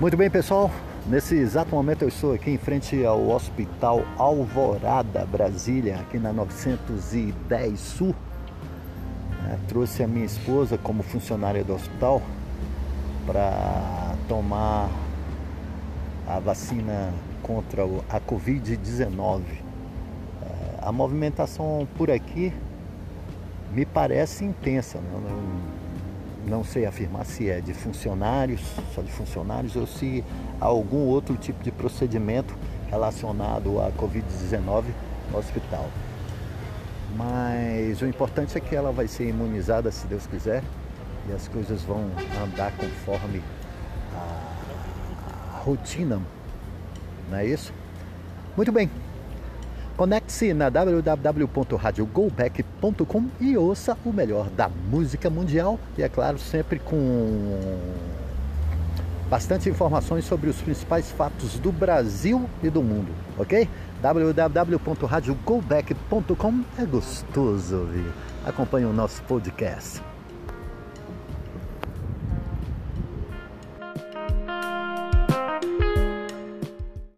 Muito bem, pessoal. Nesse exato momento eu estou aqui em frente ao Hospital Alvorada, Brasília, aqui na 910 Sul. É, trouxe a minha esposa como funcionária do hospital para tomar a vacina contra a Covid-19. É, a movimentação por aqui me parece intensa. Né? Não, sei afirmar se é de funcionários, só de funcionários, ou se há algum outro tipo de procedimento relacionado à Covid-19 no hospital. Mas o importante é que ela vai ser imunizada, se Deus quiser, e as coisas vão andar conforme a, a rotina, não é isso? Muito bem, Conecte-se na www.radiogoback.com e ouça o melhor da música mundial e, é claro, sempre com bastante informações sobre os principais fatos do Brasil e do mundo, ok? www.radiogoback.com é gostoso ouvir. Acompanhe o nosso podcast.